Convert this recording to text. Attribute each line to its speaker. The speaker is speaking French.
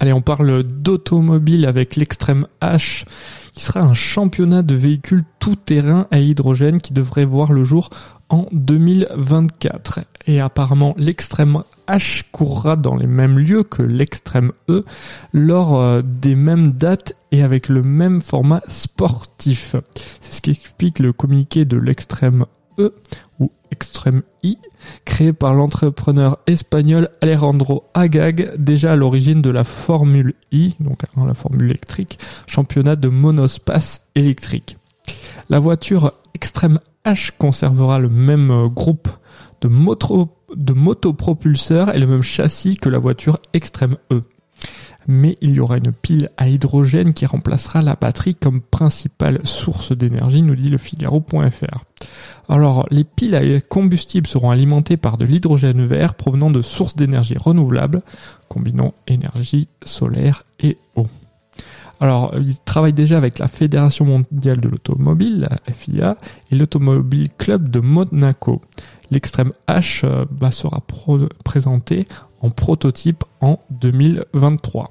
Speaker 1: Allez, on parle d'automobile avec l'extrême H, qui sera un championnat de véhicules tout-terrain à hydrogène qui devrait voir le jour en 2024. Et apparemment, l'extrême H courra dans les mêmes lieux que l'extrême E lors euh, des mêmes dates et avec le même format sportif. C'est ce qui explique le communiqué de l'extrême E ou extrême I, créé par l'entrepreneur espagnol Alejandro Agag, déjà à l'origine de la Formule I, donc hein, la Formule électrique, championnat de monospace électrique. La voiture extrême H conservera le même euh, groupe de, moto, de motopropulseurs et le même châssis que la voiture extrême E. Mais il y aura une pile à hydrogène qui remplacera la batterie comme principale source d'énergie, nous dit le Figaro.fr. Alors, les piles à combustible seront alimentées par de l'hydrogène vert provenant de sources d'énergie renouvelables, combinant énergie solaire et eau. Alors, il travaille déjà avec la Fédération mondiale de l'automobile, la FIA, et l'Automobile Club de Monaco. L'extrême H euh, bah, sera présenté en prototype en 2023.